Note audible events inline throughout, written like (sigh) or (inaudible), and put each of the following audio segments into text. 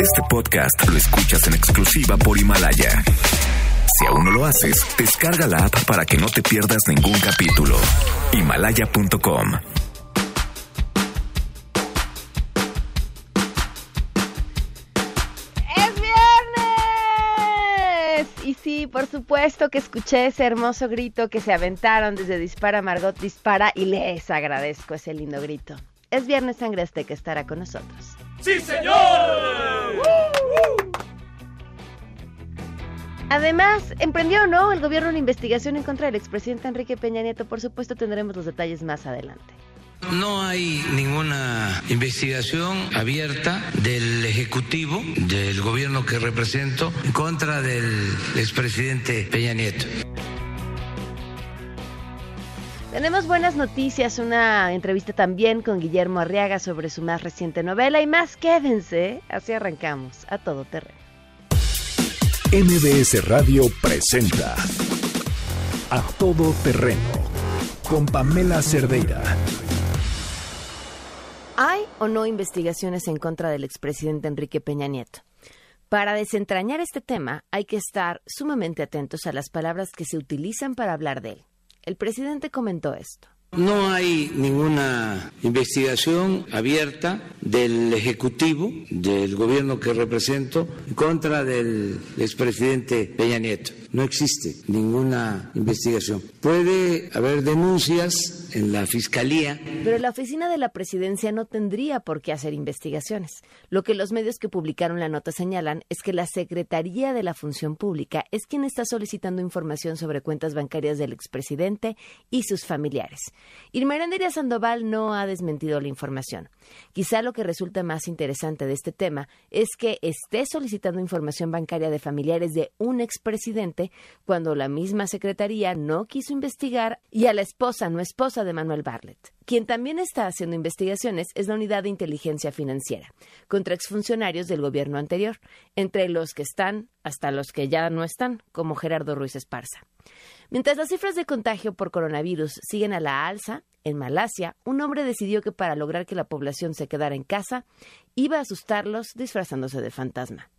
Este podcast lo escuchas en exclusiva por Himalaya. Si aún no lo haces, descarga la app para que no te pierdas ningún capítulo. Himalaya.com ¡Es viernes! Y sí, por supuesto que escuché ese hermoso grito que se aventaron desde Dispara Margot Dispara y les agradezco ese lindo grito. Es viernes Sangre Azteca estará con nosotros. ¡Sí, señor! Además, emprendió o no el gobierno una investigación en contra del expresidente Enrique Peña Nieto. Por supuesto, tendremos los detalles más adelante. No hay ninguna investigación abierta del Ejecutivo, del gobierno que represento, en contra del expresidente Peña Nieto. Tenemos buenas noticias, una entrevista también con Guillermo Arriaga sobre su más reciente novela y más, quédense, así arrancamos a todo terreno. MBS Radio presenta A Todo Terreno con Pamela Cerdeira. ¿Hay o no investigaciones en contra del expresidente Enrique Peña Nieto? Para desentrañar este tema hay que estar sumamente atentos a las palabras que se utilizan para hablar de él. El presidente comentó esto. No hay ninguna investigación abierta del Ejecutivo, del gobierno que represento, en contra del expresidente Peña Nieto. No existe ninguna investigación. Puede haber denuncias en la Fiscalía. Pero la oficina de la presidencia no tendría por qué hacer investigaciones. Lo que los medios que publicaron la nota señalan es que la Secretaría de la Función Pública es quien está solicitando información sobre cuentas bancarias del expresidente y sus familiares. Irma Erenderia Sandoval no ha desmentido la información. Quizá lo que resulta más interesante de este tema es que esté solicitando información bancaria de familiares de un expresidente cuando la misma Secretaría no quiso investigar y a la esposa, no esposa de Manuel Bartlett. Quien también está haciendo investigaciones es la Unidad de Inteligencia Financiera, contra exfuncionarios del gobierno anterior, entre los que están hasta los que ya no están, como Gerardo Ruiz Esparza. Mientras las cifras de contagio por coronavirus siguen a la alza, en Malasia, un hombre decidió que para lograr que la población se quedara en casa, iba a asustarlos disfrazándose de fantasma.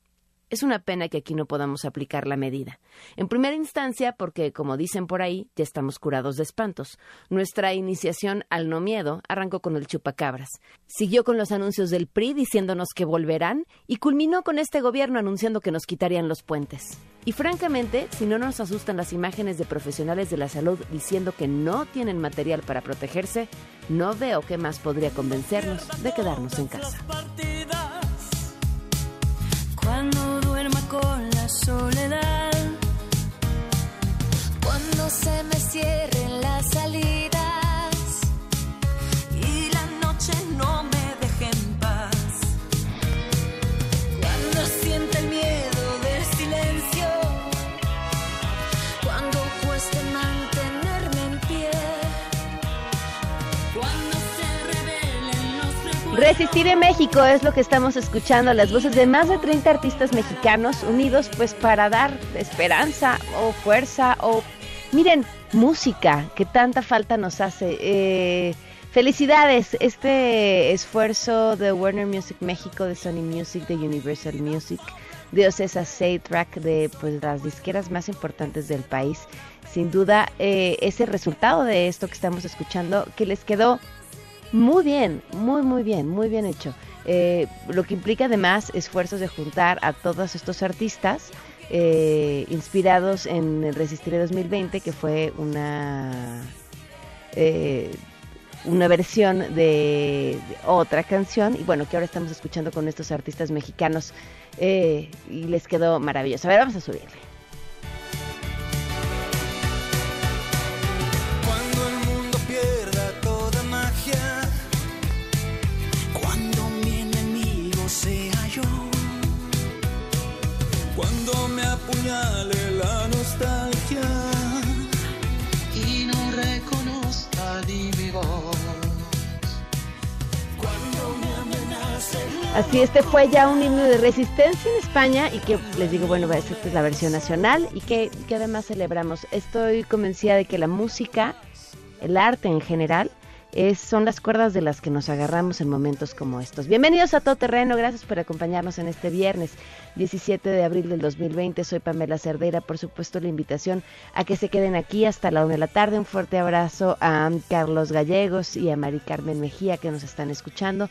Es una pena que aquí no podamos aplicar la medida. En primera instancia, porque, como dicen por ahí, ya estamos curados de espantos. Nuestra iniciación al no miedo arrancó con el chupacabras. Siguió con los anuncios del PRI diciéndonos que volverán y culminó con este gobierno anunciando que nos quitarían los puentes. Y francamente, si no nos asustan las imágenes de profesionales de la salud diciendo que no tienen material para protegerse, no veo qué más podría convencernos de quedarnos en casa. Soledad, cuando se me cierren las salidas Resistir en México es lo que estamos escuchando, las voces de más de 30 artistas mexicanos unidos pues para dar esperanza o fuerza o, miren, música que tanta falta nos hace. Eh, felicidades, este esfuerzo de Warner Music México, de Sony Music, de Universal Music, de Ocesa Track, de pues las disqueras más importantes del país. Sin duda, eh, es el resultado de esto que estamos escuchando, que les quedó muy bien, muy, muy bien, muy bien hecho. Eh, lo que implica además esfuerzos de juntar a todos estos artistas eh, inspirados en el Resistiré 2020, que fue una, eh, una versión de, de otra canción, y bueno, que ahora estamos escuchando con estos artistas mexicanos, eh, y les quedó maravilloso. A ver, vamos a subirle. Así este fue ya un himno de resistencia en España y que les digo, bueno, esta es la versión nacional y que, que además celebramos. Estoy convencida de que la música, el arte en general, es, son las cuerdas de las que nos agarramos en momentos como estos. Bienvenidos a Todo Terreno, gracias por acompañarnos en este viernes 17 de abril del 2020. Soy Pamela Cerdeira, por supuesto la invitación a que se queden aquí hasta la una de la tarde. Un fuerte abrazo a Carlos Gallegos y a Mari Carmen Mejía que nos están escuchando.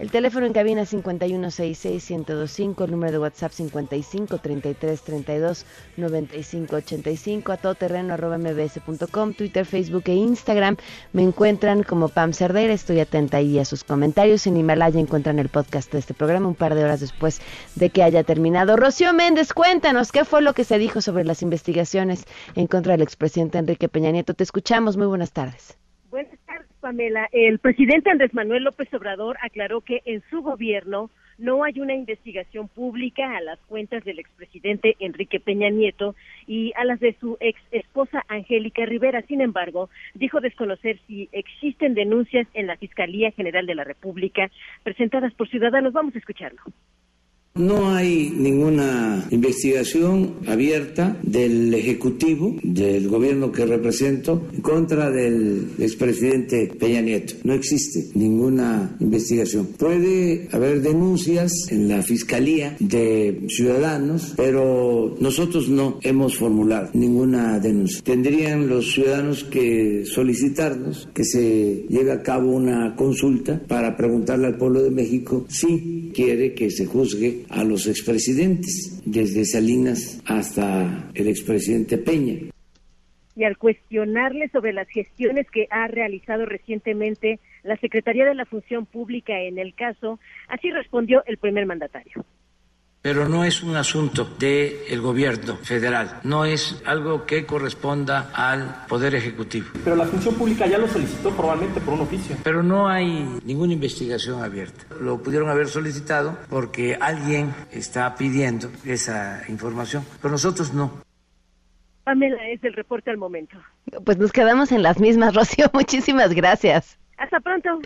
El teléfono en cabina 5166125, el número de WhatsApp 5533329585, a todoterreno arroba mbs.com, Twitter, Facebook e Instagram. Me encuentran como Pam Cerdera, estoy atenta ahí a sus comentarios. En Himalaya encuentran el podcast de este programa un par de horas después de que haya terminado. Rocío Méndez, cuéntanos qué fue lo que se dijo sobre las investigaciones en contra del expresidente Enrique Peña Nieto. Te escuchamos, muy buenas tardes. Buenas tardes, Pamela. El presidente Andrés Manuel López Obrador aclaró que en su gobierno no hay una investigación pública a las cuentas del expresidente Enrique Peña Nieto y a las de su ex esposa Angélica Rivera. Sin embargo, dijo desconocer si existen denuncias en la Fiscalía General de la República presentadas por ciudadanos. Vamos a escucharlo. No hay ninguna investigación abierta del Ejecutivo, del gobierno que represento, en contra del expresidente Peña Nieto. No existe ninguna investigación. Puede haber denuncias en la Fiscalía de ciudadanos, pero nosotros no hemos formulado ninguna denuncia. Tendrían los ciudadanos que solicitarnos que se lleve a cabo una consulta para preguntarle al pueblo de México si quiere que se juzgue a los expresidentes, desde Salinas hasta el expresidente Peña. Y al cuestionarle sobre las gestiones que ha realizado recientemente la Secretaría de la Función Pública en el caso, así respondió el primer mandatario pero no es un asunto del gobierno federal, no es algo que corresponda al Poder Ejecutivo. Pero la función pública ya lo solicitó probablemente por un oficio. Pero no hay ninguna investigación abierta. Lo pudieron haber solicitado porque alguien está pidiendo esa información, pero nosotros no. Pamela es el reporte al momento. Pues nos quedamos en las mismas, (laughs) Rocío. Muchísimas gracias. Hasta pronto.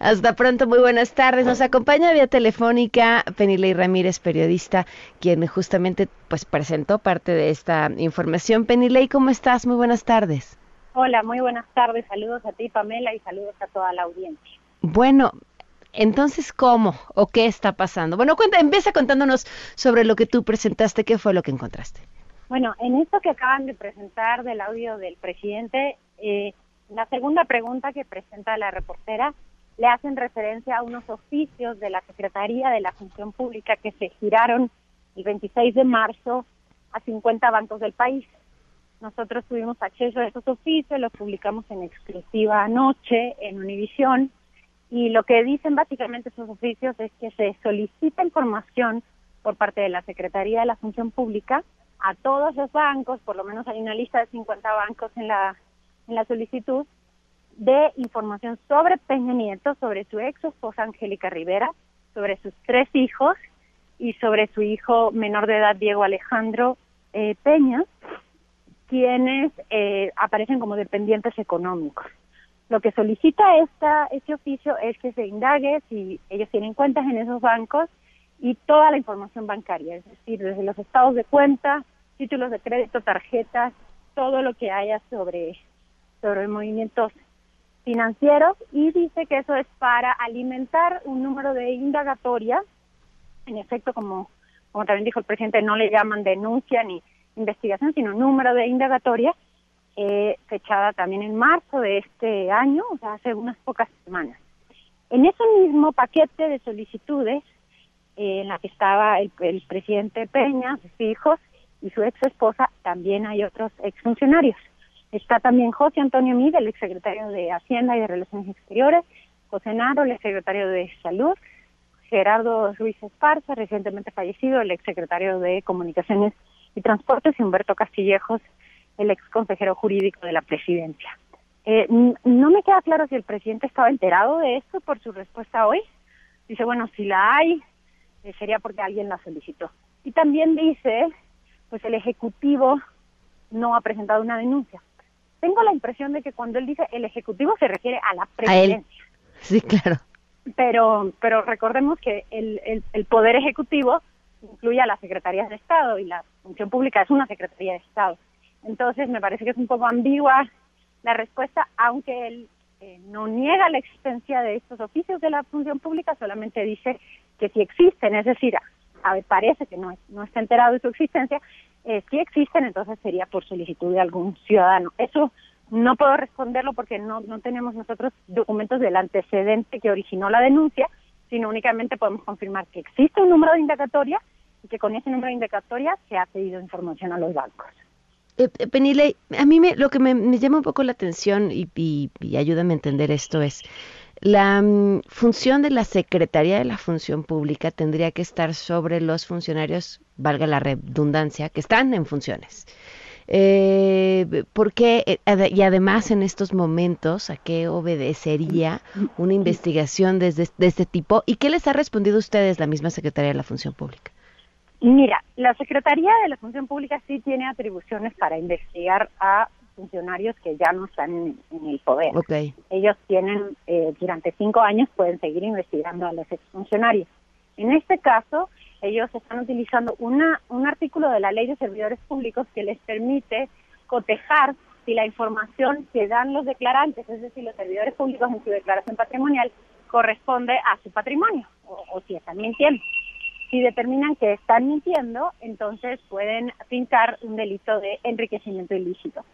Hasta pronto, muy buenas tardes. Nos acompaña vía telefónica Penilei Ramírez, periodista, quien justamente pues presentó parte de esta información. Penilei, ¿cómo estás? Muy buenas tardes. Hola, muy buenas tardes. Saludos a ti, Pamela, y saludos a toda la audiencia. Bueno, entonces, ¿cómo o qué está pasando? Bueno, cuenta, empieza contándonos sobre lo que tú presentaste, qué fue lo que encontraste. Bueno, en esto que acaban de presentar del audio del presidente, eh, la segunda pregunta que presenta la reportera le hacen referencia a unos oficios de la Secretaría de la Función Pública que se giraron el 26 de marzo a 50 bancos del país. Nosotros tuvimos acceso a esos oficios, los publicamos en exclusiva anoche en Univisión y lo que dicen básicamente esos oficios es que se solicita información por parte de la Secretaría de la Función Pública a todos los bancos, por lo menos hay una lista de 50 bancos en la en la solicitud de información sobre Peña Nieto, sobre su ex esposa Angélica Rivera, sobre sus tres hijos y sobre su hijo menor de edad Diego Alejandro eh, Peña, quienes eh, aparecen como dependientes económicos. Lo que solicita esta, este oficio es que se indague si ellos tienen cuentas en esos bancos y toda la información bancaria, es decir, desde los estados de cuenta, títulos de crédito, tarjetas, todo lo que haya sobre sobre movimientos financieros y dice que eso es para alimentar un número de indagatorias. En efecto, como, como también dijo el presidente, no le llaman denuncia ni investigación, sino número de indagatorias, eh, fechada también en marzo de este año, o sea, hace unas pocas semanas. En ese mismo paquete de solicitudes, eh, en la que estaba el, el presidente Peña, sus hijos y su ex esposa, también hay otros exfuncionarios. Está también José Antonio Mide, el exsecretario de Hacienda y de Relaciones Exteriores, José Naro, el exsecretario de Salud, Gerardo Ruiz Esparza, recientemente fallecido, el exsecretario de Comunicaciones y Transportes, y Humberto Castillejos, el ex consejero jurídico de la presidencia. Eh, no me queda claro si el presidente estaba enterado de esto por su respuesta hoy. Dice, bueno, si la hay, eh, sería porque alguien la solicitó. Y también dice, pues el Ejecutivo no ha presentado una denuncia tengo la impresión de que cuando él dice el Ejecutivo se refiere a la presidencia. Sí, claro. Pero, pero recordemos que el, el, Poder Ejecutivo incluye a las Secretarías de Estado y la Función Pública es una Secretaría de Estado. Entonces, me parece que es un poco ambigua la respuesta, aunque él eh, no niega la existencia de estos oficios de la función pública, solamente dice que si existen, es decir, a ver, parece que no, está enterado de su existencia, eh, si existen, entonces sería por solicitud de algún ciudadano. Eso no puedo responderlo porque no, tenemos nosotros documentos del antecedente que originó la denuncia, sino únicamente podemos confirmar que existe un número de indagatoria y que con ese número de indagatoria se ha pedido información a los bancos. Eh, eh, Penile, a mí me, lo que me, me llama un poco la atención y, y, y ayúdame a entender esto es la mm, función de la Secretaría de la Función Pública tendría que estar sobre los funcionarios, valga la redundancia, que están en funciones. Eh, porque eh, y además en estos momentos a qué obedecería una investigación de este tipo y qué les ha respondido ustedes la misma Secretaría de la Función Pública. Mira, la Secretaría de la Función Pública sí tiene atribuciones para investigar a funcionarios que ya no están en, en el poder. Okay. Ellos tienen, eh, durante cinco años, pueden seguir investigando a los exfuncionarios. En este caso, ellos están utilizando una, un artículo de la Ley de Servidores Públicos que les permite cotejar si la información que dan los declarantes, es decir, los servidores públicos en su declaración patrimonial, corresponde a su patrimonio o, o si están mintiendo. Si determinan que están mintiendo, entonces pueden fincar un delito de enriquecimiento ilícito.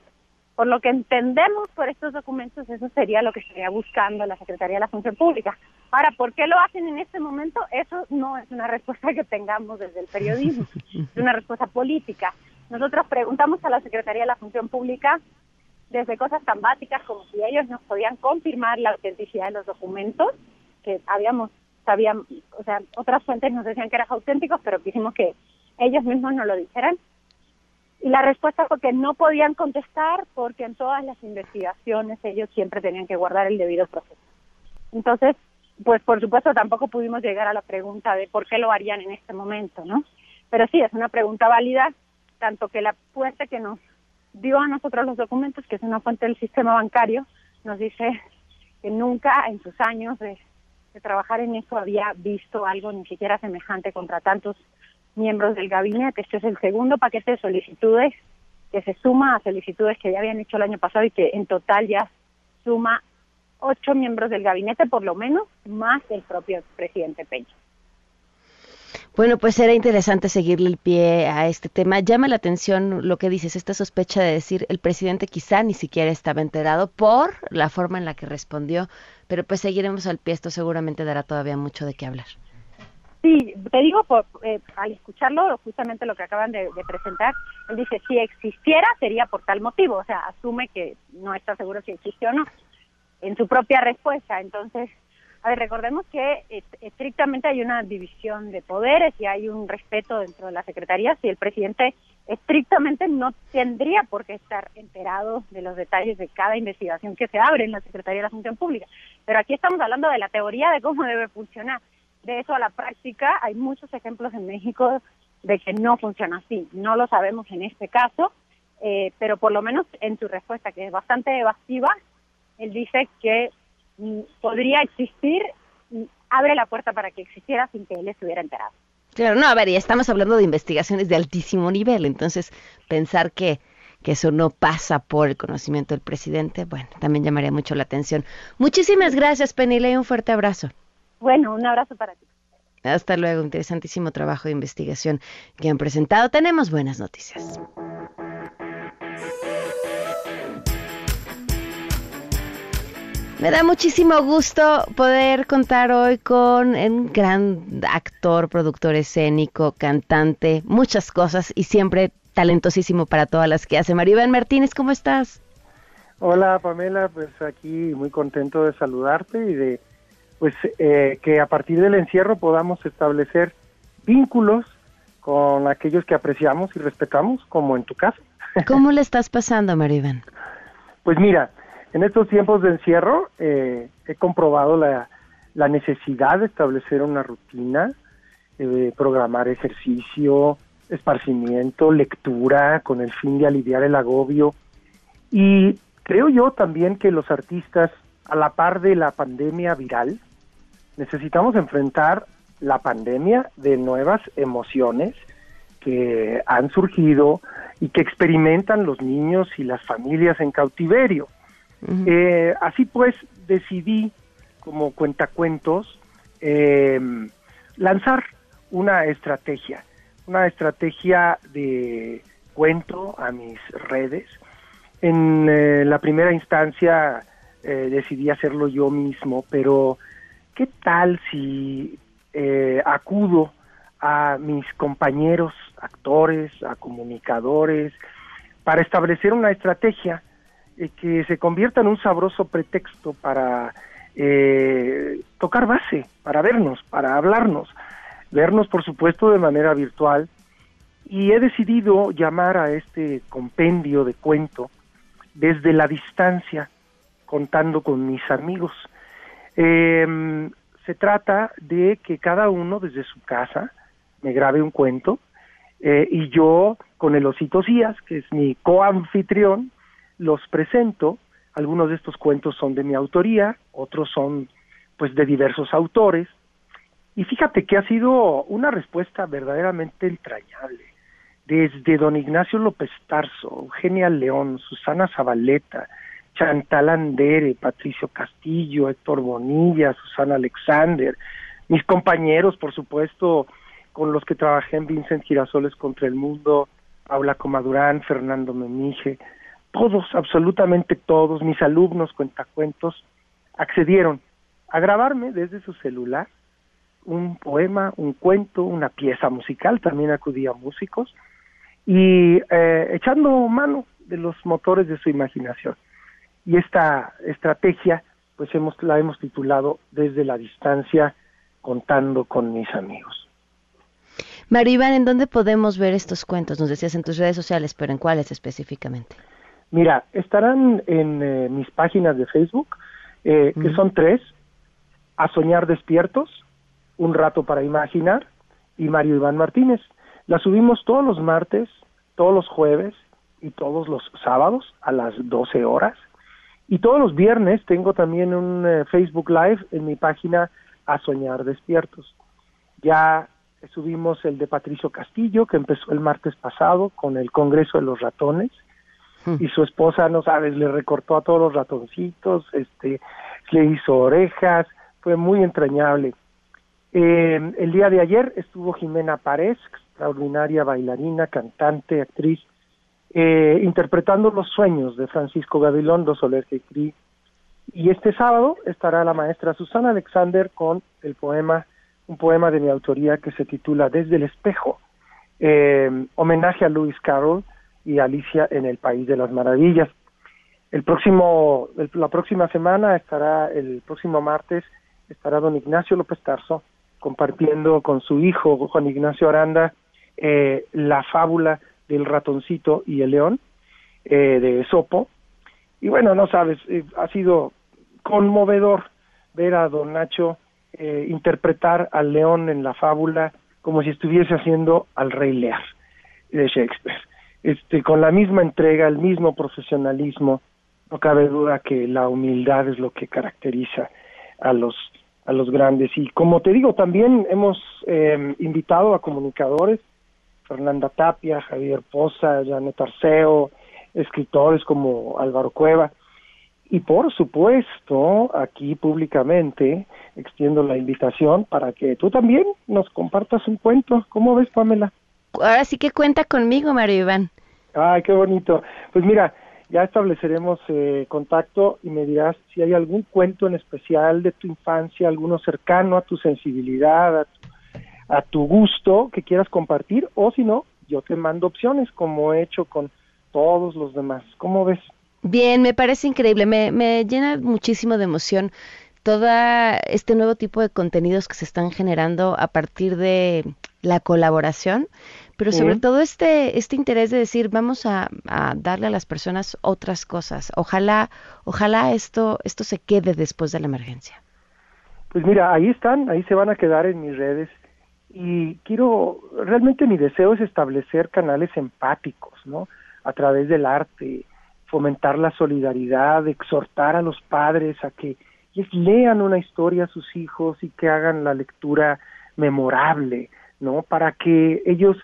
Por lo que entendemos por estos documentos, eso sería lo que estaría buscando la Secretaría de la Función Pública. Ahora, ¿por qué lo hacen en este momento? Eso no es una respuesta que tengamos desde el periodismo, es una respuesta política. Nosotros preguntamos a la Secretaría de la Función Pública desde cosas tan básicas como si ellos nos podían confirmar la autenticidad de los documentos, que habíamos, sabían, o sea, otras fuentes nos decían que eran auténticos, pero quisimos que ellos mismos nos lo dijeran. Y la respuesta fue que no podían contestar porque en todas las investigaciones ellos siempre tenían que guardar el debido proceso. Entonces, pues por supuesto tampoco pudimos llegar a la pregunta de por qué lo harían en este momento, ¿no? Pero sí, es una pregunta válida, tanto que la fuente que nos dio a nosotros los documentos, que es una fuente del sistema bancario, nos dice que nunca en sus años de, de trabajar en eso había visto algo ni siquiera semejante contra tantos miembros del gabinete. Este es el segundo paquete de solicitudes que se suma a solicitudes que ya habían hecho el año pasado y que en total ya suma ocho miembros del gabinete, por lo menos, más el propio presidente Peña. Bueno, pues era interesante seguirle el pie a este tema. Llama la atención lo que dices, esta sospecha de decir el presidente quizá ni siquiera estaba enterado por la forma en la que respondió, pero pues seguiremos al pie, esto seguramente dará todavía mucho de qué hablar. Sí, te digo, por, eh, al escucharlo, justamente lo que acaban de, presentar, él dice, si existiera sería por tal motivo, o sea, asume que no está seguro si existió o no, en su propia respuesta. Entonces, a ver, recordemos que estrictamente hay una división de poderes y hay un respeto dentro de la Secretaría, si el presidente estrictamente no tendría por qué estar enterado de los detalles de cada investigación que se abre en la Secretaría de la Función Pública. Pero aquí estamos hablando de la teoría de cómo debe funcionar de eso a la práctica hay muchos ejemplos en México de que no funciona así. No lo sabemos en este caso, eh, pero por lo menos en su respuesta, que es bastante evasiva, él dice que mm, podría existir, y abre la puerta para que existiera sin que él estuviera enterado. Claro, no, a ver, y estamos hablando de investigaciones de altísimo nivel, entonces pensar que, que eso no pasa por el conocimiento del presidente, bueno, también llamaría mucho la atención. Muchísimas gracias, Penile, y un fuerte abrazo. Bueno, un abrazo para ti. Hasta luego, interesantísimo trabajo de investigación que han presentado. Tenemos buenas noticias. Me da muchísimo gusto poder contar hoy con un gran actor, productor escénico, cantante, muchas cosas y siempre talentosísimo para todas las que hace. Maribel Martínez, ¿cómo estás? Hola Pamela, pues aquí muy contento de saludarte y de pues eh, que a partir del encierro podamos establecer vínculos con aquellos que apreciamos y respetamos, como en tu caso. (laughs) ¿Cómo le estás pasando, Maribel? Pues mira, en estos tiempos de encierro eh, he comprobado la, la, necesidad de establecer una rutina, eh, programar ejercicio, esparcimiento, lectura, con el fin de aliviar el agobio. Y creo yo también que los artistas, a la par de la pandemia viral, necesitamos enfrentar la pandemia de nuevas emociones que han surgido y que experimentan los niños y las familias en cautiverio. Uh -huh. eh, así pues, decidí, como cuentacuentos, eh, lanzar una estrategia, una estrategia de cuento a mis redes. En eh, la primera instancia eh, decidí hacerlo yo mismo, pero ¿qué tal si eh, acudo a mis compañeros actores, a comunicadores, para establecer una estrategia eh, que se convierta en un sabroso pretexto para eh, tocar base, para vernos, para hablarnos, vernos por supuesto de manera virtual y he decidido llamar a este compendio de cuento desde la distancia, contando con mis amigos. Em, se trata de que cada uno desde su casa me grabe un cuento eh, y yo con el Osito Cías, que es mi coanfitrión, los presento. Algunos de estos cuentos son de mi autoría, otros son pues de diversos autores. Y fíjate que ha sido una respuesta verdaderamente entrañable. Desde don Ignacio López Tarso, Eugenia León, Susana Zabaleta, Chantal Andere, Patricio Castillo, Héctor Bonilla, Susana Alexander, mis compañeros, por supuesto, con los que trabajé en Vincent Girasoles contra el Mundo, Paula Comadurán, Fernando Memije, todos, absolutamente todos, mis alumnos cuentacuentos, accedieron a grabarme desde su celular un poema, un cuento, una pieza musical, también acudía a músicos, y eh, echando mano de los motores de su imaginación. Y esta estrategia, pues hemos, la hemos titulado Desde la distancia, contando con mis amigos. Maribán, ¿en dónde podemos ver estos cuentos? Nos decías en tus redes sociales, pero ¿en cuáles específicamente? Mira, estarán en eh, mis páginas de Facebook, eh, que son tres, A Soñar Despiertos, Un Rato para Imaginar y Mario Iván Martínez. Las subimos todos los martes, todos los jueves y todos los sábados a las 12 horas. Y todos los viernes tengo también un eh, Facebook Live en mi página A Soñar Despiertos. Ya subimos el de Patricio Castillo, que empezó el martes pasado con el Congreso de los Ratones, y su esposa, no sabes, le recortó a todos los ratoncitos, este, le hizo orejas, fue muy entrañable. Eh, el día de ayer estuvo Jimena Párez, extraordinaria bailarina, cantante, actriz, eh, interpretando los sueños de Francisco Gabilondo Soler Cri. Y este sábado estará la maestra Susana Alexander con el poema, un poema de mi autoría que se titula Desde el espejo, eh, homenaje a Lewis Carroll, y Alicia en el País de las Maravillas. El próximo, la próxima semana estará, el próximo martes, estará don Ignacio López Tarso compartiendo con su hijo Juan Ignacio Aranda eh, la fábula del ratoncito y el león eh, de Sopo. Y bueno, no sabes, eh, ha sido conmovedor ver a don Nacho eh, interpretar al león en la fábula como si estuviese haciendo al rey Lear de Shakespeare este, con la misma entrega, el mismo profesionalismo, no cabe duda que la humildad es lo que caracteriza a los a los grandes y como te digo también hemos eh, invitado a comunicadores Fernanda Tapia, Javier Poza, Janet Arceo, escritores como Álvaro Cueva y por supuesto aquí públicamente extiendo la invitación para que tú también nos compartas un cuento. ¿Cómo ves, Pamela? Ahora sí que cuenta conmigo, Mario Iván. Ay, qué bonito. Pues mira, ya estableceremos eh, contacto y me dirás si hay algún cuento en especial de tu infancia, alguno cercano a tu sensibilidad, a tu, a tu gusto que quieras compartir, o si no, yo te mando opciones como he hecho con todos los demás. ¿Cómo ves? Bien, me parece increíble, me, me llena muchísimo de emoción todo este nuevo tipo de contenidos que se están generando a partir de la colaboración, pero sobre todo este, este interés de decir, vamos a, a, darle a las personas otras cosas. Ojalá, ojalá esto, esto se quede después de la emergencia. Pues mira, ahí están, ahí se van a quedar en mis redes. Y quiero, realmente mi deseo es establecer canales empáticos, ¿no? A través del arte, fomentar la solidaridad, exhortar a los padres a que lean una historia a sus hijos y que hagan la lectura memorable, ¿no? Para que ellos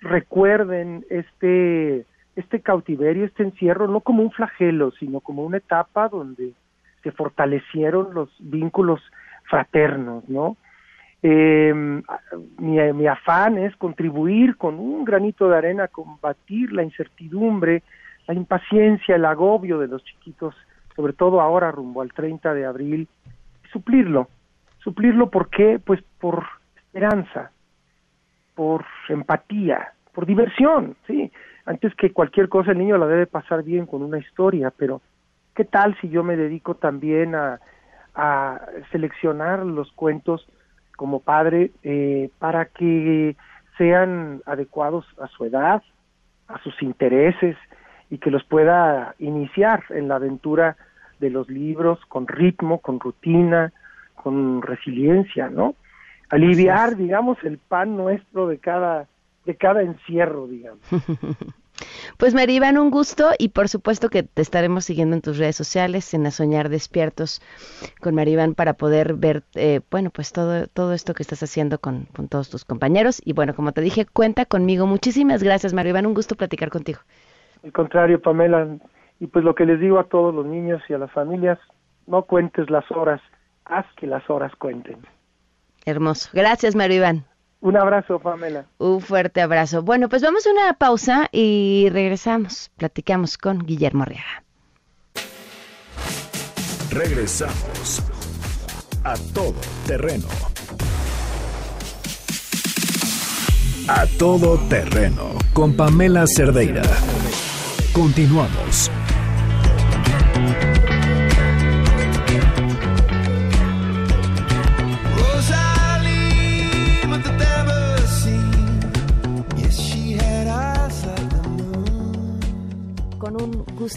recuerden este este cautiverio, este encierro no como un flagelo, sino como una etapa donde se fortalecieron los vínculos fraternos, ¿no? Eh, mi, mi, afán es contribuir con un granito de arena a combatir la incertidumbre, la impaciencia, el agobio de los chiquitos, sobre todo ahora rumbo al 30 de abril, suplirlo. Suplirlo ¿por qué? Pues por esperanza, por empatía, por diversión, ¿sí? Antes que cualquier cosa el niño la debe pasar bien con una historia, pero ¿qué tal si yo me dedico también a, a seleccionar los cuentos como padre eh, para que sean adecuados a su edad, a sus intereses y que los pueda iniciar en la aventura de los libros con ritmo, con rutina, con resiliencia, ¿no? Aliviar, digamos, el pan nuestro de cada de cada encierro, digamos. (laughs) Pues Maribán, un gusto y por supuesto que te estaremos siguiendo en tus redes sociales, en A Soñar Despiertos con Maribán para poder ver, eh, bueno, pues todo, todo esto que estás haciendo con, con, todos tus compañeros. Y bueno, como te dije, cuenta conmigo. Muchísimas gracias, Maribán, un gusto platicar contigo. Al contrario, Pamela, y pues lo que les digo a todos los niños y a las familias, no cuentes las horas, haz que las horas cuenten. Hermoso. Gracias, Maribán. Un abrazo, Pamela. Un fuerte abrazo. Bueno, pues vamos a una pausa y regresamos. Platicamos con Guillermo Arriaga. Regresamos a todo terreno. A todo terreno con Pamela Cerdeira. Continuamos.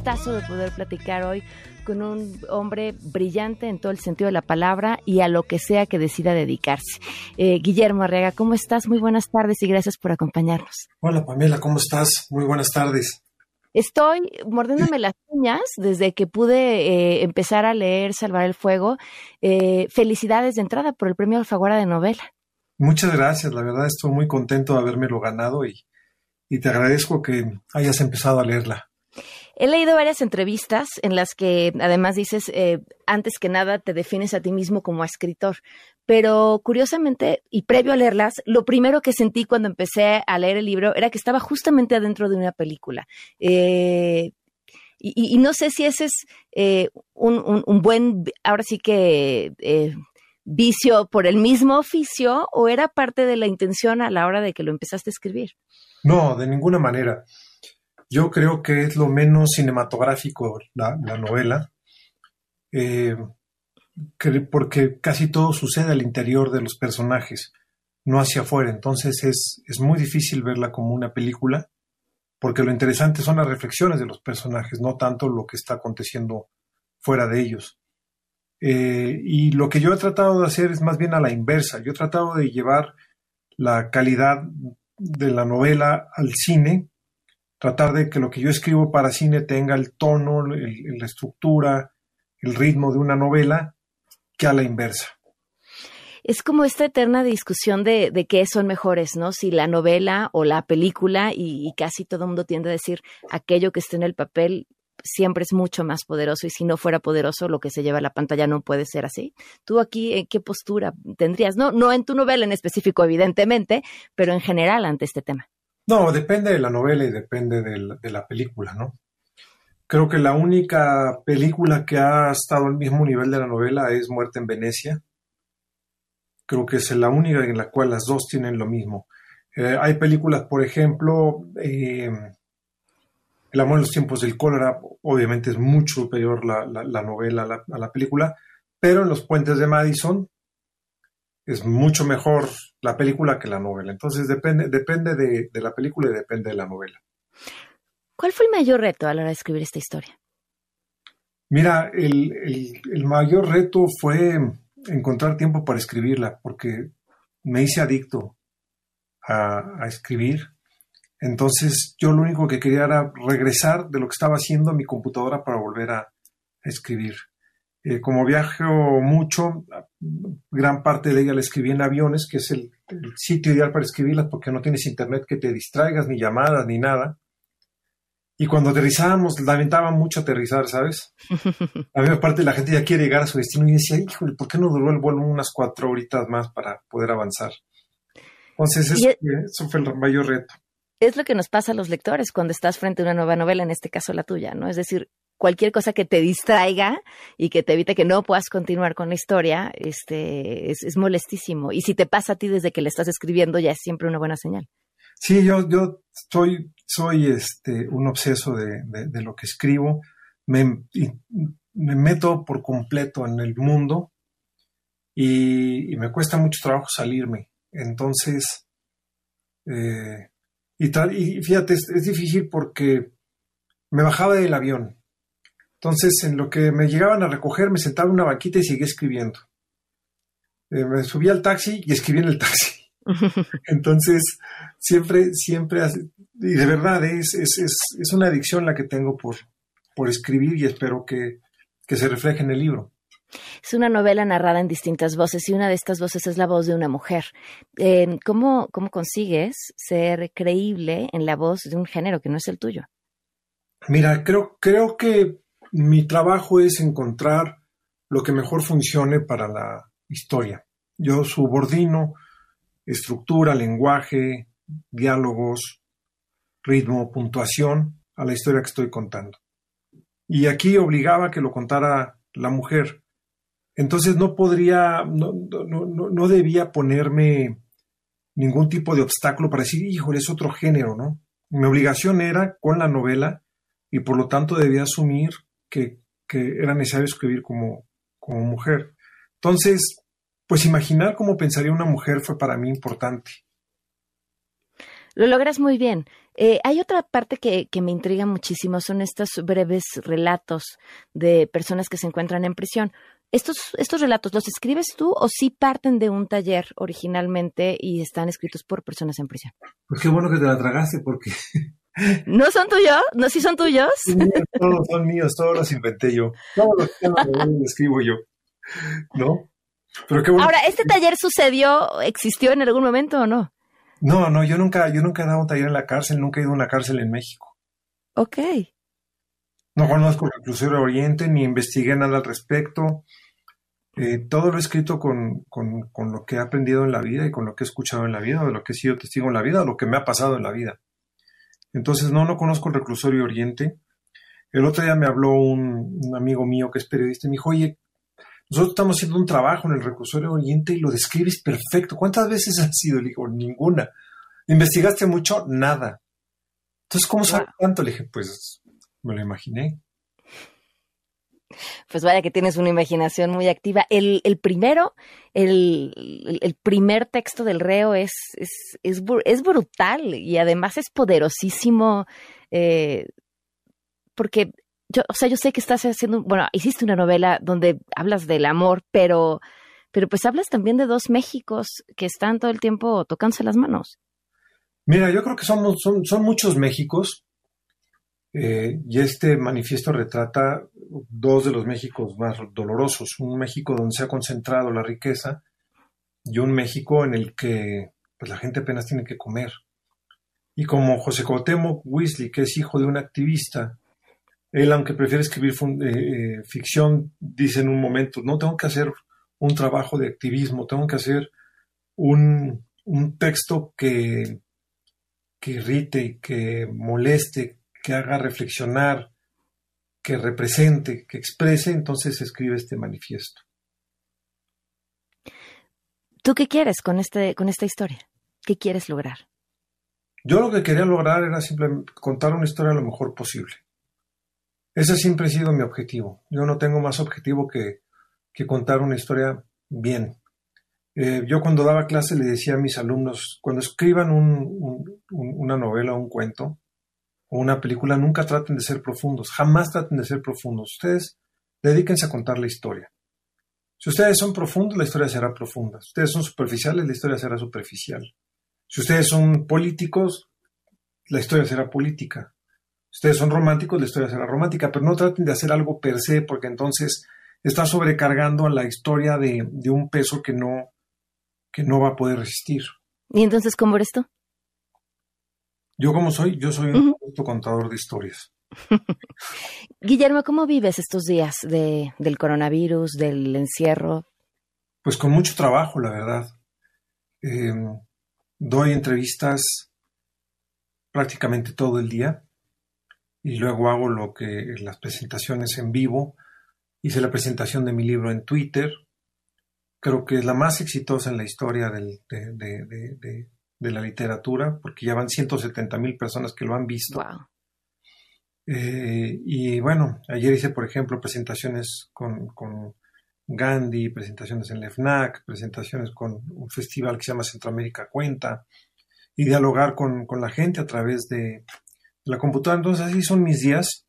Gustazo de poder platicar hoy con un hombre brillante en todo el sentido de la palabra y a lo que sea que decida dedicarse. Eh, Guillermo Arriaga, ¿cómo estás? Muy buenas tardes y gracias por acompañarnos. Hola Pamela, ¿cómo estás? Muy buenas tardes. Estoy mordiéndome las uñas desde que pude eh, empezar a leer Salvar el Fuego. Eh, felicidades de entrada por el premio Alfaguara de novela. Muchas gracias, la verdad estoy muy contento de habérmelo ganado y, y te agradezco que hayas empezado a leerla. He leído varias entrevistas en las que además dices, eh, antes que nada, te defines a ti mismo como escritor. Pero curiosamente, y previo a leerlas, lo primero que sentí cuando empecé a leer el libro era que estaba justamente adentro de una película. Eh, y, y, no sé si ese es eh, un, un, buen, ahora sí que eh, vicio por el mismo oficio o era parte de la intención a la hora de que lo empezaste a escribir. No, de ninguna manera. Yo creo que es lo menos cinematográfico la, la novela, eh, que, porque casi todo sucede al interior de los personajes, no hacia afuera. Entonces es, es muy difícil verla como una película, porque lo interesante son las reflexiones de los personajes, no tanto lo que está aconteciendo fuera de ellos. Eh, y lo que yo he tratado de hacer es más bien a la inversa. Yo he tratado de llevar la calidad de la novela al cine tratar de que lo que yo escribo para cine tenga el tono, la estructura, el ritmo de una novela, que a la inversa. Es como esta eterna discusión de, qué son mejores, ¿no? Si la novela o la película, y, casi todo mundo tiende a decir aquello que está en el papel siempre es mucho más poderoso y si no fuera poderoso lo que se lleva a la pantalla no puede ser así. ¿Tú aquí en qué postura tendrías? No, no en tu novela en específico, evidentemente, pero en general ante este tema. No, depende de la novela y depende de la, película, ¿no? Creo que la única película que ha estado al mismo nivel de la novela es Muerte en Venecia. Creo que es la única en la cual las dos tienen lo mismo. Eh, hay películas, por ejemplo, eh, El amor en los tiempos del cólera, obviamente es mucho superior la, la, la novela a la, a la película, pero en Los puentes de Madison es mucho mejor la película que la novela. Entonces depende, depende de, de, la película y depende de la novela. ¿Cuál fue el mayor reto a la hora de escribir esta historia? Mira, el, el, el mayor reto fue encontrar tiempo para escribirla, porque me hice adicto a, a, escribir. Entonces yo lo único que quería era regresar de lo que estaba haciendo a mi computadora para volver a, a escribir. Eh, como viajo mucho, gran parte de ella la escribí en aviones, que es el, el, sitio ideal para escribirlas porque no tienes internet que te distraigas, ni llamadas, ni nada. Y cuando aterrizábamos, lamentaba mucho aterrizar, ¿sabes? (laughs) A mí, aparte, la gente ya quiere llegar a su destino y decía, híjole, ¿por qué no duró el vuelo unas cuatro horitas más para poder avanzar? Entonces, eso, Y- eso fue el mayor reto. Es lo que nos pasa a los lectores cuando estás frente a una nueva novela, en este caso la tuya, ¿no? Es decir, cualquier cosa que te distraiga y que te evite que no puedas continuar con la historia, este, es, es molestísimo. Y si te pasa a ti desde que le estás escribiendo, ya es siempre una buena señal. Sí, yo, yo soy, soy este, un obseso de, de- lo que escribo. Me, me meto por completo en el mundo y, me cuesta mucho trabajo salirme. Entonces, eh, y, fíjate, es difícil porque me bajaba del avión. Entonces, en lo que me llegaban a recoger, me sentaba en una banquita y seguía escribiendo. Eh, me subía al taxi y escribía en el taxi. (laughs) Entonces, siempre, siempre, y de verdad, es, es, es, es una adicción la que tengo por, por escribir y espero que, que se refleje en el libro. Es una novela narrada en distintas voces y una de estas voces es la voz de una mujer. Eh, ¿cómo, ¿Cómo consigues ser creíble en la voz de un género que no es el tuyo? Mira, creo, creo que mi trabajo es encontrar lo que mejor funcione para la historia. Yo subordino estructura, lenguaje, diálogos, ritmo, puntuación a la historia que estoy contando. Y aquí obligaba que lo contara la mujer. Entonces no podría, no, no, no debía ponerme ningún tipo de obstáculo para decir, híjole, es otro género, ¿no? Mi obligación era con la novela y por lo tanto debía asumir que, que era necesario escribir como, como mujer. Entonces, pues imaginar cómo pensaría una mujer fue para mí importante. Lo logras muy bien. Eh, hay otra parte que, que me intriga muchísimo, son estos breves relatos de personas que se encuentran en prisión. ¿Estos, ¿Estos relatos los escribes tú o sí parten de un taller originalmente y están escritos por personas en prisión? Pues qué bueno que te la tragaste porque ¿No son tuyos? ¿No sí son tuyos? todos son míos, todos los inventé yo. Todos los temas los escribo yo. ¿No? Pero qué bueno. Ahora, ¿este taller sucedió, existió en algún momento o no? No, no, yo nunca, yo nunca he dado un taller en la cárcel, nunca he ido a una cárcel en México. Ok. No conozco el Reclusorio Oriente, ni investigué nada al respecto. Eh, todo lo he escrito con, con, con lo que he aprendido en la vida y con lo que he escuchado en la vida, o de lo que he sido testigo en la vida, o lo que me ha pasado en la vida. Entonces, no, no conozco el Reclusorio Oriente. El otro día me habló un, un amigo mío que es periodista y me dijo, oye, nosotros estamos haciendo un trabajo en el Reclusorio Oriente y lo describes perfecto. ¿Cuántas veces has sido? Le digo, ninguna. ¿Investigaste mucho? Nada. Entonces, ¿cómo sabes tanto? Le dije, pues me lo imaginé. Pues vaya que tienes una imaginación muy activa. El, el primero, el, el- primer texto del reo es, es, es brutal y además es poderosísimo eh, porque yo, o sea, yo sé que estás haciendo, bueno, hiciste una novela donde hablas del amor, pero, pero pues hablas también de dos Méxicos que están todo el tiempo tocándose las manos. Mira, yo creo que somos, son, son muchos Méxicos eh, y este manifiesto retrata dos de los Méxicos más dolorosos. Un México donde se ha concentrado la riqueza y un México en el que pues, la gente apenas tiene que comer. Y como José Cuauhtémoc Weasley, que es hijo de un activista, él, aunque prefiere escribir eh, eh, ficción, dice en un momento, no tengo que hacer un trabajo de activismo, tengo que hacer un, un texto que, que irrite, que moleste, que haga reflexionar, que represente, que exprese, entonces escribe este manifiesto. ¿Tú qué quieres con, este, con esta historia? ¿Qué quieres lograr? Yo lo que quería lograr era simplemente contar una historia lo mejor posible. Ese siempre ha sido mi objetivo. Yo no tengo más objetivo que, que contar una historia bien. Eh, yo cuando daba clase le decía a mis alumnos, cuando escriban un- un- un- una novela o un cuento o una película, nunca traten de ser profundos, jamás traten de ser profundos. Ustedes dedíquense a contar la historia. Si ustedes son profundos, la historia será profunda. Si ustedes son superficiales, la historia será superficial. Si ustedes son políticos, la historia será política. Si ustedes son románticos, la historia será romántica, pero no traten de hacer algo per se, porque entonces está sobrecargando a la historia de, un peso que no, que no va a poder resistir. ¿Y entonces cómo eres? Yo como soy, yo soy un contador de historias. (laughs) Guillermo, ¿cómo vives estos días de, del coronavirus, del encierro? Pues con mucho trabajo, la verdad. Em, doy entrevistas prácticamente todo el día y luego hago lo que las presentaciones en vivo. Hice la presentación de mi libro en Twitter. Creo que es la más exitosa en la historia del, de, la literatura, porque ya van 170 mil personas que lo han visto. Eh, y bueno, ayer hice, por ejemplo, presentaciones con, con Gandhi, presentaciones en la FNAC, presentaciones con un festival que se llama Centroamérica Cuenta, y dialogar con, con la gente a través de, la computadora. Entonces así son mis días.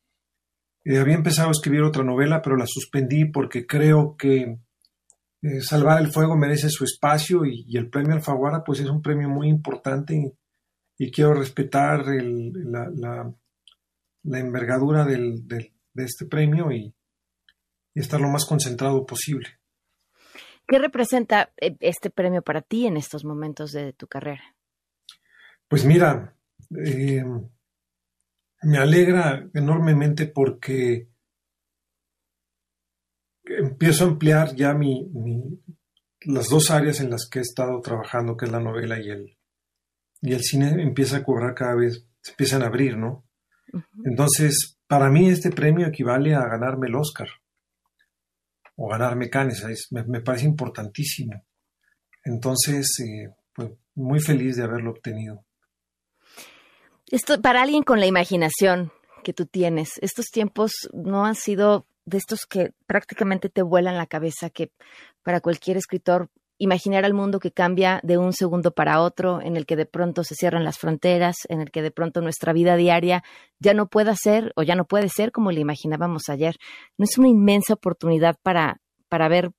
Eh, había empezado a escribir otra novela, pero la suspendí porque creo que eh, Salvar el Fuego merece su espacio y, el premio Alfaguara pues es un premio muy importante y, quiero respetar la, la, envergadura del, de este premio y, y estar lo más concentrado posible. ¿Qué representa eh, este premio para ti en estos momentos de tu carrera? Pues mira, eh, me alegra enormemente porque empiezo a ampliar ya mi, las dos áreas en las que he estado trabajando, que es la novela y el, y el cine, empieza a cobrar cada vez, se empiezan a abrir, ¿no? Entonces, para mí este premio equivale a ganarme el Oscar o ganarme Cannes, me, parece importantísimo. Entonces, eh, pues muy feliz de haberlo obtenido. Esto, para alguien con la imaginación que tú tienes, estos tiempos no han sido de estos que prácticamente te vuelan la cabeza, que para cualquier escritor imaginar al mundo que cambia de un segundo para otro, en el que de pronto se cierran las fronteras, en el que de pronto nuestra vida diaria ya no pueda ser o ya no puede ser como le imaginábamos ayer. ¿No es una inmensa oportunidad para, para ver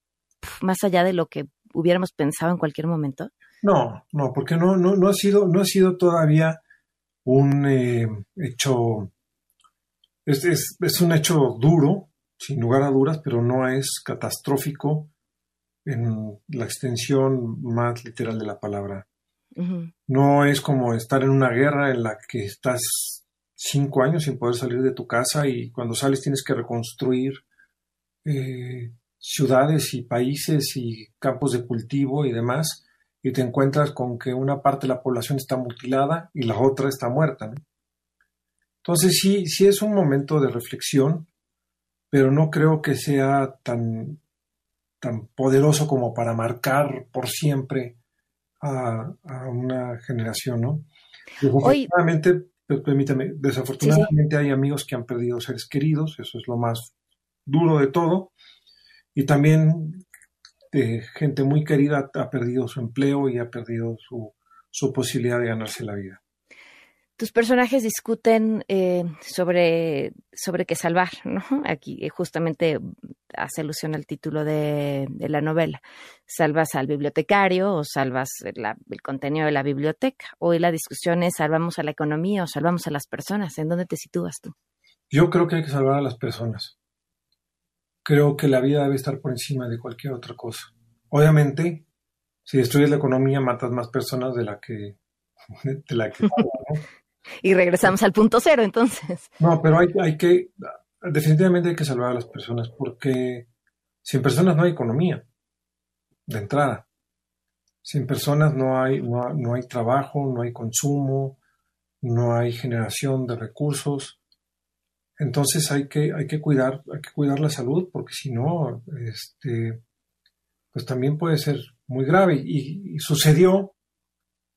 más allá de lo que hubiéramos pensado en cualquier momento? No, no, porque no, no, no ha sido, no ha sido todavía un eh, hecho, es, es, un hecho duro, sin lugar a duras, pero no es catastrófico en la extensión más literal de la palabra. No es como estar en una guerra en la que estás cinco años sin poder salir de tu casa y cuando sales tienes que reconstruir eh, ciudades y países y campos de cultivo y demás y te encuentras con que una parte de la población está mutilada y la otra está muerta. Entonces sí, sí es un momento de reflexión, pero no creo que sea tan, tan poderoso como para marcar por siempre a, una generación, ¿no? Desafortunadamente, permítame, desafortunadamente hay amigos que han perdido seres queridos, eso es lo más duro de todo, y también gente muy querida ha perdido su empleo y ha perdido su, su posibilidad de ganarse la vida. Tus personajes discuten eh, sobre, sobre qué salvar, ¿no? Aquí eh, justamente hace alusión al título de, la novela. ¿Salvas al bibliotecario o salvas el contenido de la biblioteca? Hoy la discusión es ¿salvamos a la economía o salvamos a las personas? ¿En dónde te sitúas tú? Yo creo que hay que salvar a las personas creo que la vida debe estar por encima de cualquier otra cosa. Obviamente, si destruyes la economía, matas más personas de la que... (laughs) De la que (laughs) y regresamos al punto cero, entonces. No, pero hay, hay que... Definitivamente hay que salvar a las personas, porque sin personas no hay economía, de entrada. Sin personas no hay, no, no hay trabajo, no hay consumo, no hay generación de recursos. Entonces hay que, hay que cuidar, hay que cuidar la salud, porque si no, este, pues también puede ser muy grave. Y, sucedió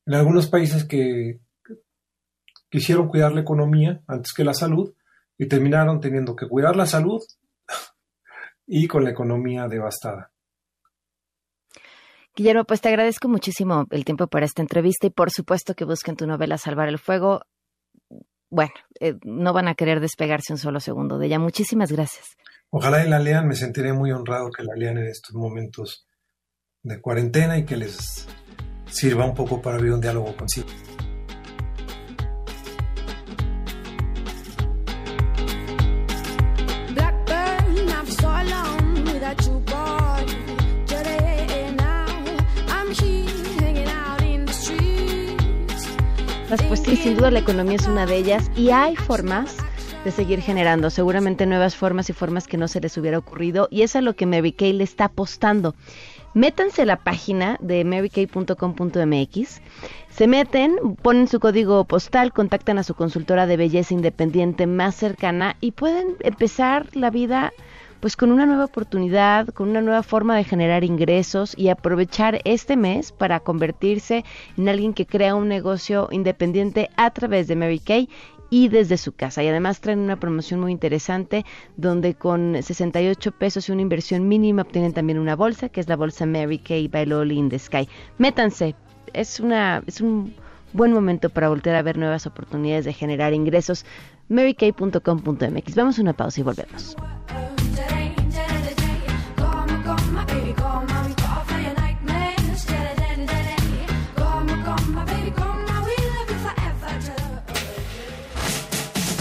en algunos países que quisieron cuidar la economía antes que la salud y terminaron teniendo que cuidar la salud (laughs) y con la economía devastada. Guillermo, pues te agradezco muchísimo el tiempo para esta entrevista y por supuesto que busquen tu novela Salvar el Fuego bueno, eh, no van a querer despegarse un solo segundo de ella. Muchísimas gracias. Ojalá y la lean, me sentiré muy honrado que la lean en estos momentos de cuarentena y que les sirva un poco para abrir un diálogo consigo. Pues sí, sin duda la economía es una de ellas y hay formas de seguir generando, seguramente nuevas formas y formas que no se les hubiera ocurrido y es a lo que Mary Kay le está apostando. Métanse a la página de marykay.com.mx, se meten, ponen su código postal, contactan a su consultora de belleza independiente más cercana y pueden empezar la vida pues con una nueva oportunidad, con una nueva forma de generar ingresos y aprovechar este mes para convertirse en alguien que crea un negocio independiente a través de Mary Kay y desde su casa. Y además traen una promoción muy interesante donde con 68 pesos y una inversión mínima obtienen también una bolsa, que es la bolsa Mary Kay by Loli in the Sky. Métanse, es, una, es un buen momento para volver a ver nuevas oportunidades de generar ingresos. marykay.com.mx. Vamos a una pausa y volvemos.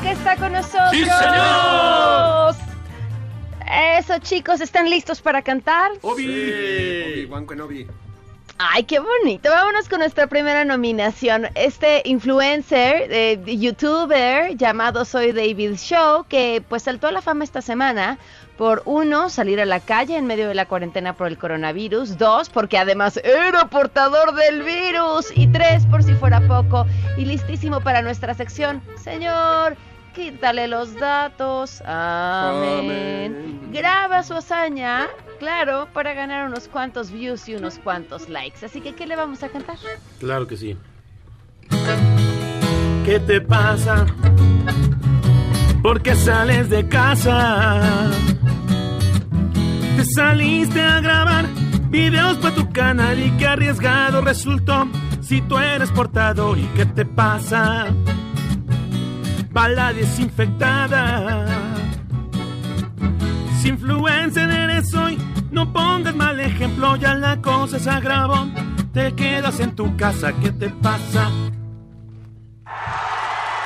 Azteca está con nosotros. ¡Sí, señor! Eso, chicos, ¿están listos para cantar? Obi. Obi-Wan Kenobi. Ay, qué bonito. Vámonos con nuestra primera nominación. Este influencer, eh, youtuber llamado Soy David Show, que pues saltó a la fama esta semana por uno, salir a la calle en medio de la cuarentena por el coronavirus. Dos, porque además era portador del virus. Y tres, por si fuera poco. Y listísimo para nuestra sección. Señor, quítale los datos. Amén. Graba su hazaña, claro, para ganar unos cuantos views y unos cuantos likes. Así que, ¿qué le vamos a cantar? Claro que sí. ¿Qué te pasa? ¿Por qué sales de casa? Te saliste a grabar videos para tu canal y qué arriesgado resultó si tú eres portador y qué te pasa. Bala desinfectada. Si influencer eres hoy, no pongas mal ejemplo, ya la cosa se agravó. Te quedas en tu casa, ¿qué te pasa?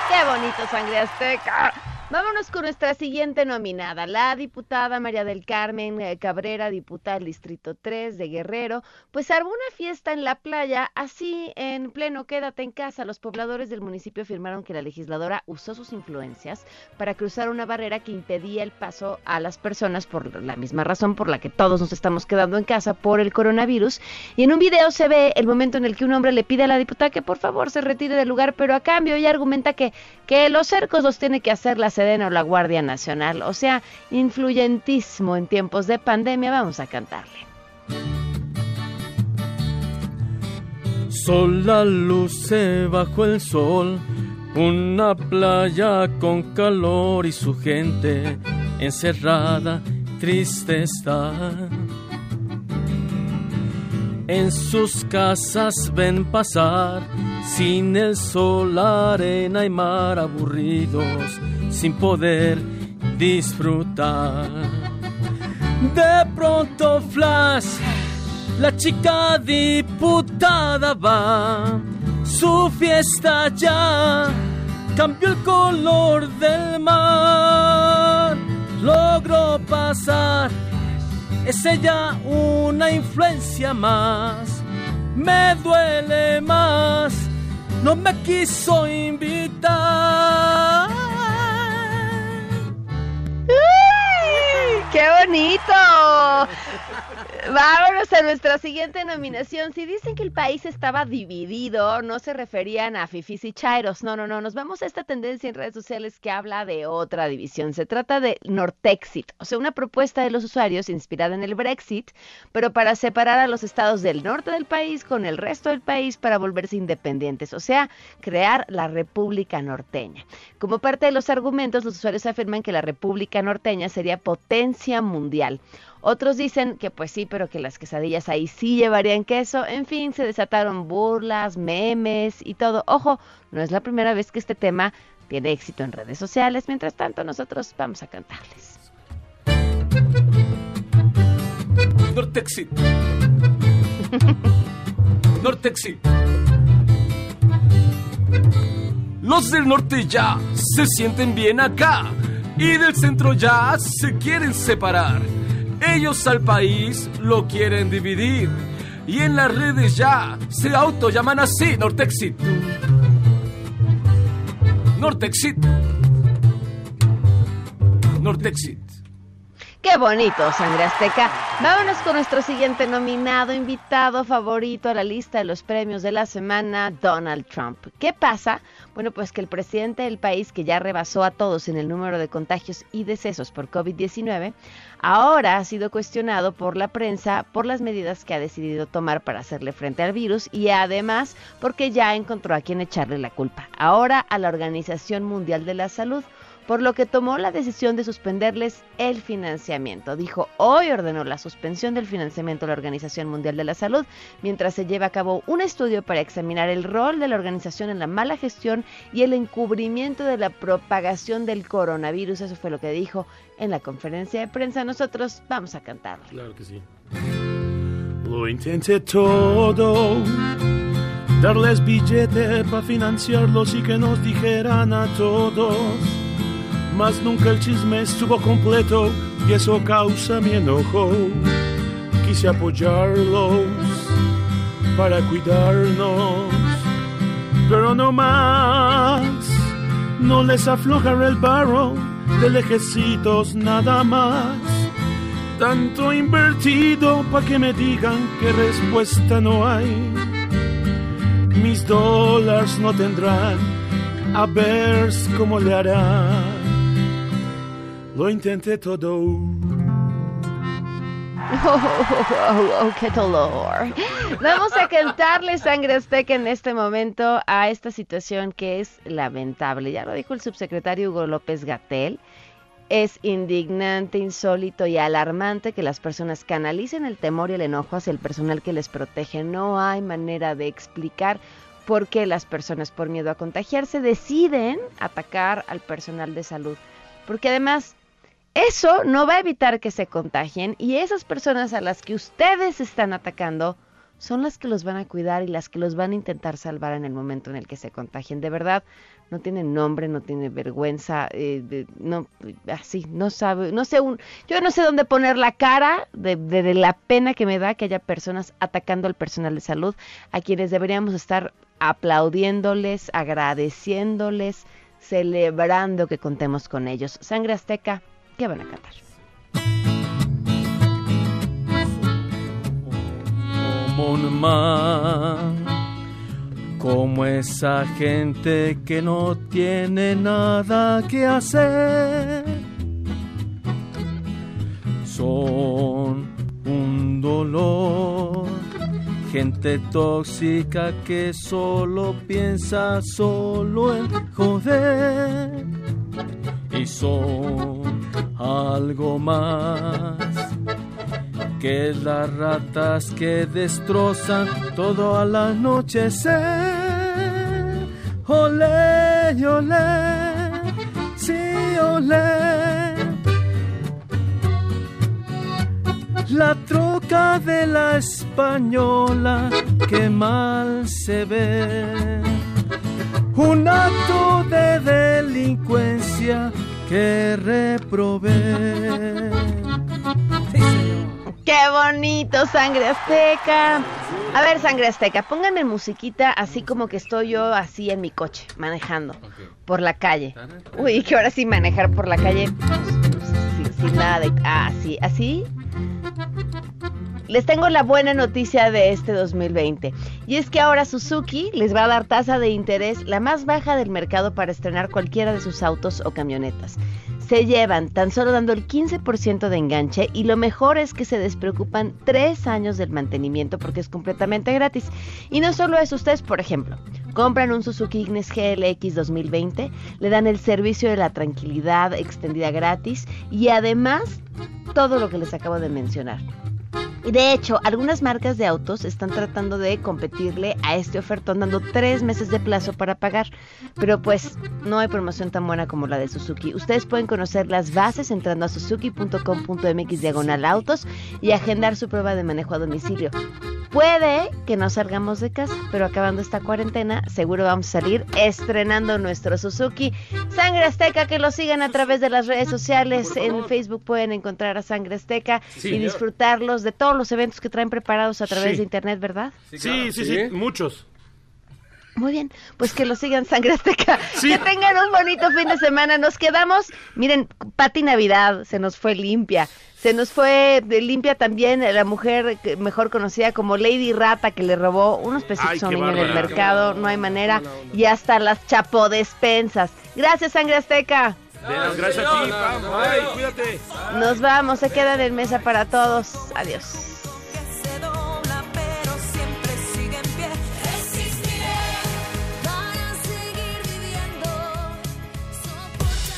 ¡Qué bonito, sangre azteca! Vámonos con nuestra siguiente nominada, la diputada María del Carmen eh, Cabrera, diputada del Distrito 3 de Guerrero, pues armó una fiesta en la playa, así en pleno quédate en casa. Los pobladores del municipio afirmaron que la legisladora usó sus influencias para cruzar una barrera que impedía el paso a las personas por la misma razón por la que todos nos estamos quedando en casa por el coronavirus. Y en un video se ve el momento en el que un hombre le pide a la diputada que por favor se retire del lugar, pero a cambio ella argumenta que, que los cercos los tiene que hacer la Sedena o la Guardia Nacional. O sea, influyentísimo en tiempos de pandemia. Vamos a cantarle. Sola luce bajo el sol, una playa con calor y su gente encerrada, triste está. En sus casas ven pasar, sin el sol, arena y mar aburridos, sin poder disfrutar. De pronto, Flash, la chica diputada va, su fiesta ya cambió el color del mar, logró pasar es ella una influencia más. Me duele más, no me quiso invitar. ¡Qué bonito! Vámonos a nuestra siguiente nominación. Si dicen que el país estaba dividido, no se referían a fifis y chairos. No, no, no. Nos vemos a esta tendencia en redes sociales que habla de otra división. Se trata de Nortexit, o sea, una propuesta de los usuarios inspirada en el Brexit, pero para separar a los estados del norte del país con el resto del país para volverse independientes, o sea, crear la República Norteña. Como parte de los argumentos, los usuarios afirman que la República Norteña sería potencia mundial. Otros dicen que pues sí, pero que las quesadillas ahí sí llevarían queso. En fin, se desataron burlas, memes y todo. Ojo, no es la primera vez que este tema tiene éxito en redes sociales. Mientras tanto, nosotros vamos a cantarles. Nortexit. Nortexit. Los del norte ya se sienten bien acá y del centro ya se quieren separar. Ellos al país lo quieren dividir y en las redes ya se auto llaman así Nortexit. Nortexit. Nortexit. Qué bonito, Sangre Azteca. Vámonos con nuestro siguiente nominado, invitado favorito a la lista de los premios de la semana, Donald Trump. ¿Qué pasa? Bueno, pues que el presidente del país, que ya rebasó a todos en el número de contagios y decesos por COVID-19, ahora ha sido cuestionado por la prensa por las medidas que ha decidido tomar para hacerle frente al virus y además porque ya encontró a quien echarle la culpa. Ahora a la Organización Mundial de la Salud por lo que tomó la decisión de suspenderles el financiamiento. Dijo, hoy ordenó la suspensión del financiamiento a la Organización Mundial de la Salud, mientras se lleva a cabo un estudio para examinar el rol de la organización en la mala gestión y el encubrimiento de la propagación del coronavirus. Eso fue lo que dijo en la conferencia de prensa. Nosotros vamos a cantar. Claro que sí. Lo intenté todo, darles billete para financiarlos y que nos dijeran a todos mas nunca el chisme estuvo completo y eso causa mi enojo. Quise apoyarlos para cuidarnos, pero no más, no les aflojaré el barro de lejecitos nada más. Tanto invertido para que me digan que respuesta no hay. Mis dólares no tendrán, a ver cómo le harán. Lo intenté todo. Oh, oh, qué dolor. Vamos a cantarle sangre azteca en este momento a esta situación que es lamentable. Ya lo dijo el subsecretario Hugo López Gatel. Es indignante, insólito y alarmante que las personas canalicen el temor y el enojo hacia el personal que les protege. No hay manera de explicar por qué las personas por miedo a contagiarse deciden atacar al personal de salud. Porque además eso no va a evitar que se contagien y esas personas a las que ustedes están atacando son las que los van a cuidar y las que los van a intentar salvar en el momento en el que se contagien. De verdad, no tiene nombre, no tiene vergüenza, eh, no, así, no sabe, no sé, un, yo no sé dónde poner la cara de, de la pena que me da que haya personas atacando al personal de salud, a quienes deberíamos estar aplaudiéndoles, agradeciéndoles, celebrando que contemos con ellos. Sangre Azteca, ¿Qué van a cantar? Como esa gente que no tiene nada que hacer. Son un dolor, gente tóxica que solo piensa solo en joder algo más que las ratas que destrozan todo al anochecer. Olé, olé, sí, olé. La troca de la española que mal se ve. Un acto de delincuencia que reprobé. ¡Qué bonito, sangre azteca! A ver, sangre azteca, pónganme musiquita así como que estoy yo así en mi coche, manejando por la calle. Uy, que ahora sí manejar por la calle pues, sin, nada de... Ah, sí, así. Les tengo la buena noticia de este 2020 y es que ahora Suzuki les va a dar tasa de interés la más baja del mercado para estrenar cualquiera de sus autos o camionetas. Se llevan tan solo dando el 15% de enganche y lo mejor es que se despreocupan tres años del mantenimiento porque es completamente gratis. Y no solo eso, ustedes por ejemplo, compran un Suzuki Ignis GLX 2020, le dan el servicio de la tranquilidad extendida gratis y además todo lo que les acabo de mencionar. Y de hecho, algunas marcas de autos están tratando de competirle a este ofertón dando tres meses de plazo para pagar. Pero pues no hay promoción tan buena como la de Suzuki. Ustedes pueden conocer las bases entrando a suzuki.com.mx diagonal autos y agendar su prueba de manejo a domicilio. Puede que no salgamos de casa, pero acabando esta cuarentena, seguro vamos a salir estrenando nuestro Suzuki. Sangre Azteca, que lo sigan a través de las redes sociales. En Facebook pueden encontrar a Sangre Azteca Sí. y disfrutarlos de todos los eventos que traen preparados a través Sí. de internet, ¿verdad? Sí, sí, sí, muchos. Muy bien, pues que lo sigan Sangre Azteca. (laughs) Que tengan un bonito fin de semana. Nos quedamos, miren, Pati Navidad se nos fue limpia. Se nos fue de limpia también la mujer mejor conocida como Lady Rata que le robó unos pesitos Ay, a un qué niño en el mercado. No hay manera. Y hasta las chapodespensas. Gracias, Sangre Azteca. De- Gracias a ti. Ay, cuídate. Nos vamos, se quedan en mesa para todos. Adiós.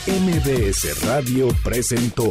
MBS Radio presentó